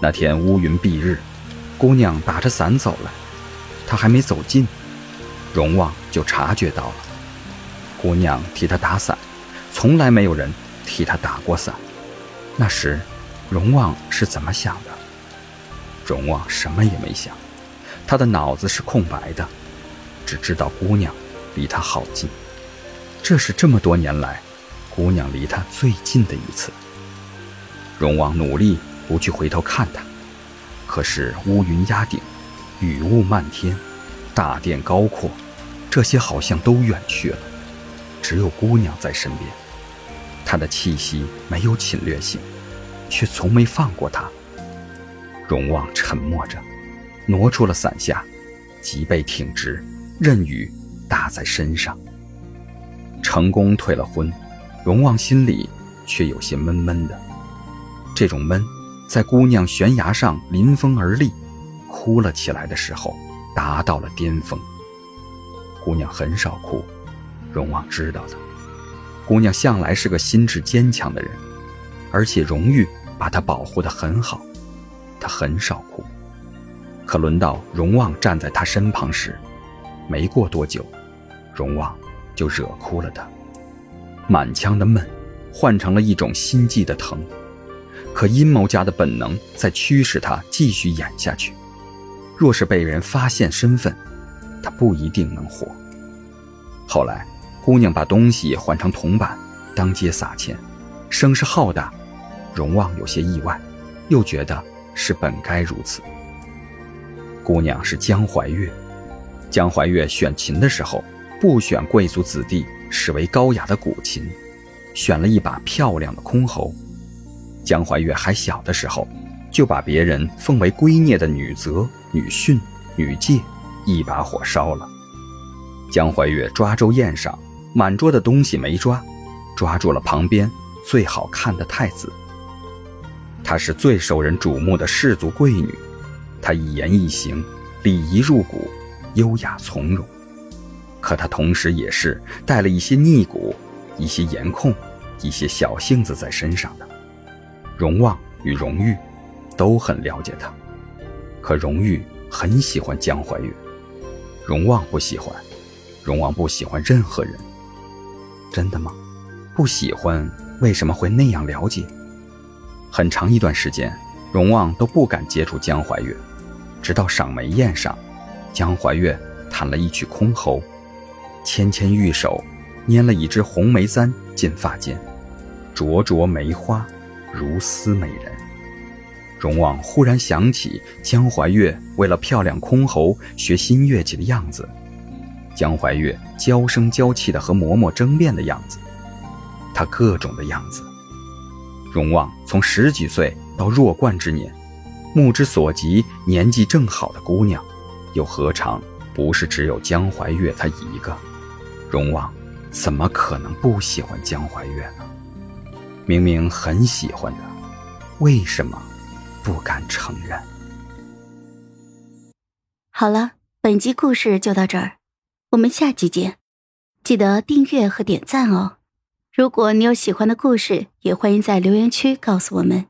那天乌云蔽日，姑娘打着伞走来，她还没走近，荣旺就察觉到了。姑娘替他打伞，从来没有人替他打过伞。那时，荣旺是怎么想的？荣旺什么也没想，他的脑子是空白的，只知道姑娘离他好近。这是这么多年来，姑娘离他最近的一次。荣旺努力不去回头看他，可是乌云压顶，雨雾漫天，大殿高阔，这些好像都远去了。只有姑娘在身边，她的气息没有侵略性，却从没放过他。荣旺沉默着，挪出了伞下，脊背挺直，任雨打在身上。成功退了婚，荣旺心里却有些闷闷的。这种闷，在姑娘悬崖上临风而立，哭了起来的时候，达到了巅峰。姑娘很少哭。荣旺知道的，姑娘向来是个心智坚强的人，而且荣誉把她保护得很好，她很少哭。可轮到荣旺站在她身旁时，没过多久，荣旺就惹哭了她。满腔的闷，换成了一种心悸的疼。可阴谋家的本能在驱使他继续演下去。若是被人发现身份，他不一定能活。后来。姑娘把东西换成铜板，当街撒钱，声势浩大。荣旺有些意外，又觉得是本该如此。姑娘是江怀月，江怀月选琴的时候不选贵族子弟视为高雅的古琴，选了一把漂亮的箜篌。江怀月还小的时候，就把别人奉为圭臬的女则、女训、女戒一把火烧了。江怀月抓周宴上。满桌的东西没抓，抓住了旁边最好看的太子。她是最受人瞩目的氏族贵女，她一言一行礼仪入骨，优雅从容。可她同时也是带了一些逆骨、一些颜控、一些小性子在身上的。荣旺与荣誉都很了解他，可荣誉很喜欢江怀月，荣旺不喜欢，荣旺不喜欢任何人。真的吗？不喜欢，为什么会那样了解？很长一段时间，荣旺都不敢接触江怀月，直到赏梅宴上，江怀月弹了一曲箜篌，纤纤玉手拈了一支红梅簪进发间，灼灼梅花，如斯美人。荣旺忽然想起江怀月为了漂亮箜篌学新乐器的样子。江怀月娇声娇气的和嬷嬷争辩的样子，他各种的样子。荣旺从十几岁到弱冠之年，目之所及，年纪正好的姑娘，又何尝不是只有江怀月她一个？荣旺怎么可能不喜欢江怀月呢？明明很喜欢的，为什么不敢承认？好了，本集故事就到这儿。我们下集见，记得订阅和点赞哦！如果你有喜欢的故事，也欢迎在留言区告诉我们。